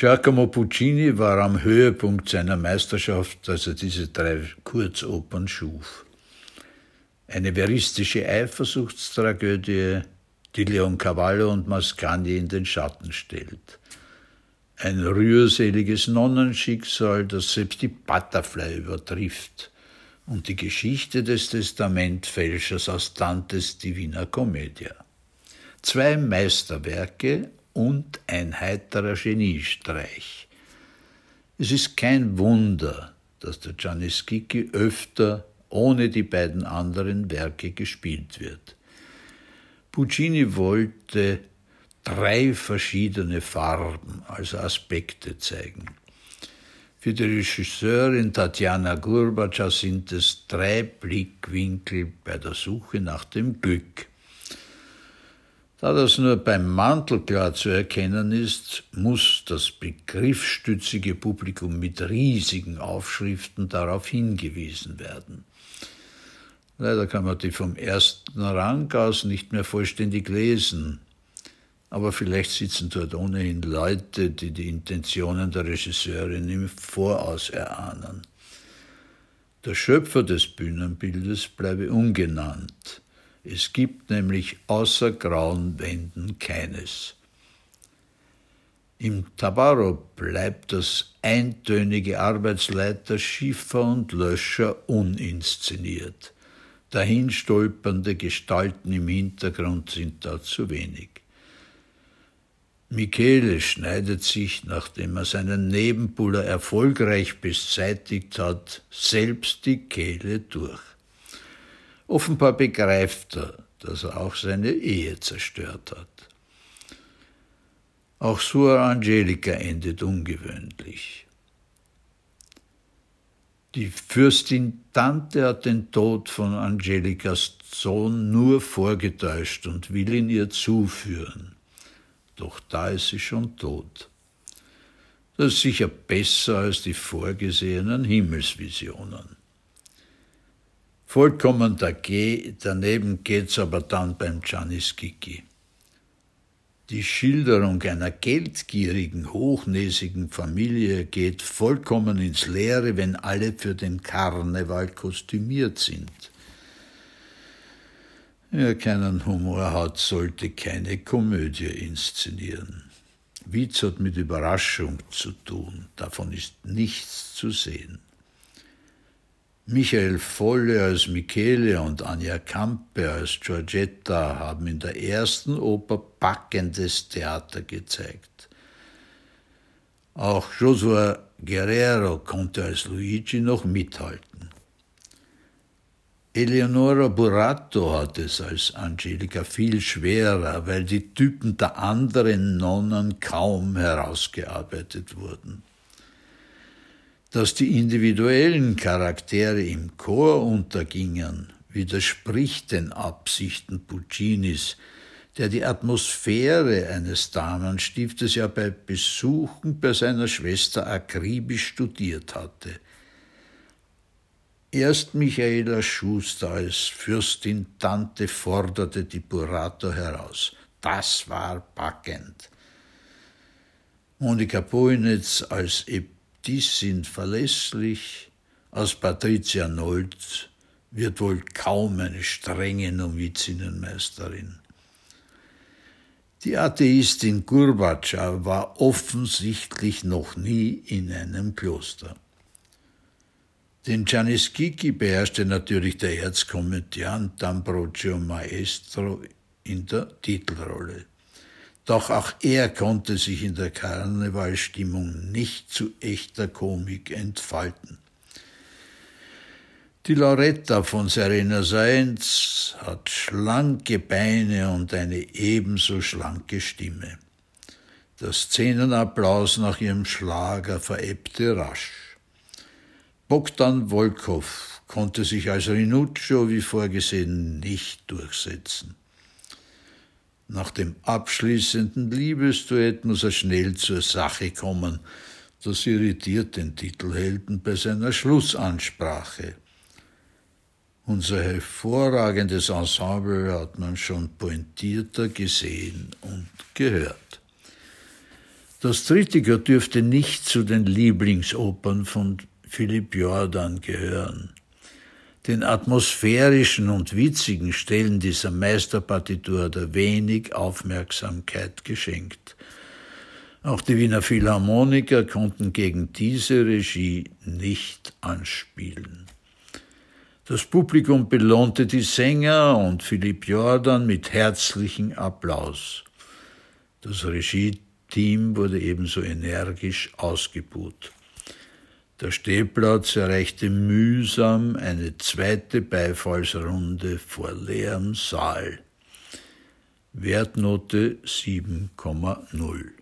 Giacomo Puccini war am Höhepunkt seiner Meisterschaft, als er diese drei Kurzopern schuf. Eine veristische Eifersuchtstragödie, die Leoncavallo und Mascagni in den Schatten stellt. Ein rührseliges Nonnenschicksal, das selbst die Butterfly übertrifft. Und die Geschichte des Testamentfälschers aus Dantes Divina Commedia. Zwei Meisterwerke und ein heiterer Geniestreich. Es ist kein Wunder, dass der Giannischicchi öfter ohne die beiden anderen Werke gespielt wird. Puccini wollte drei verschiedene Farben, also Aspekte zeigen. Für die Regisseurin Tatjana Gurbatscha sind es drei Blickwinkel bei der Suche nach dem Glück. Da das nur beim Mantel klar zu erkennen ist, muss das begriffsstützige Publikum mit riesigen Aufschriften darauf hingewiesen werden. Leider kann man die vom ersten Rang aus nicht mehr vollständig lesen, aber vielleicht sitzen dort ohnehin Leute, die die Intentionen der Regisseurin im Voraus erahnen. Der Schöpfer des Bühnenbildes bleibe ungenannt. Es gibt nämlich außer grauen Wänden keines. Im Tabarro bleibt das eintönige Arbeitsleiter Schiffer und Löscher uninszeniert. Dahinstolpernde Gestalten im Hintergrund sind da zu wenig. Michele schneidet sich, nachdem er seinen Nebenbuhler erfolgreich beseitigt hat, selbst die Kehle durch. Offenbar begreift er, dass er auch seine Ehe zerstört hat. Auch Suor Angelica endet ungewöhnlich. Die Fürstin Tante hat den Tod von Angelicas Sohn nur vorgetäuscht und will ihn ihr zuführen. Doch da ist sie schon tot. Das ist sicher besser als die vorgesehenen Himmelsvisionen. Vollkommen daneben geht's aber dann beim Giannis Kiki. Die Schilderung einer geldgierigen, hochnäsigen Familie geht vollkommen ins Leere, wenn alle für den Karneval kostümiert sind. Wer keinen Humor hat, sollte keine Komödie inszenieren. Witz hat mit Überraschung zu tun, davon ist nichts zu sehen. Michael Volle als Michele und Anja Campe als Giorgetta haben in der ersten Oper packendes Theater gezeigt. Auch Josua Guerrero konnte als Luigi noch mithalten. Eleonora Burato hat es als Angelica viel schwerer, weil die Typen der anderen Nonnen kaum herausgearbeitet wurden dass die individuellen Charaktere im Chor untergingen, widerspricht den Absichten Puccinis, der die Atmosphäre eines Damenstiftes ja bei Besuchen bei seiner Schwester akribisch studiert hatte. Erst Michaela Schuster als Fürstin Tante forderte die Burato heraus. Das war packend. Monika Poinitz als die sind verlässlich. Aus Patricia Nolz wird wohl kaum eine strenge Novizinnenmeisterin. Die Atheistin Gurbatscha war offensichtlich noch nie in einem Kloster. Den Giannischicchi beherrschte natürlich der Erzkomödiant Ambrogio Maestro in der Titelrolle. Doch auch er konnte sich in der Karnevalstimmung nicht zu echter Komik entfalten. Die Loretta von Serena Sainz hat schlanke Beine und eine ebenso schlanke Stimme. Der Szenenapplaus nach ihrem Schlager verebbte rasch. Bogdan Volkov konnte sich als Rinuccio wie vorgesehen nicht durchsetzen. Nach dem abschließenden Liebesduett muss er schnell zur Sache kommen. Das irritiert den Titelhelden bei seiner Schlussansprache. Unser hervorragendes Ensemble hat man schon pointierter gesehen und gehört. Das Trittiker dürfte nicht zu den Lieblingsopern von Philipp Jordan gehören. Den atmosphärischen und witzigen Stellen dieser Meisterpartitur hat er wenig Aufmerksamkeit geschenkt. Auch die Wiener Philharmoniker konnten gegen diese Regie nicht anspielen. Das Publikum belohnte die Sänger und Philipp Jordan mit herzlichem Applaus. Das Regie-Team wurde ebenso energisch ausgebuht. Der Stehplatz erreichte mühsam eine zweite Beifallsrunde vor leerem Saal. Wertnote 7,0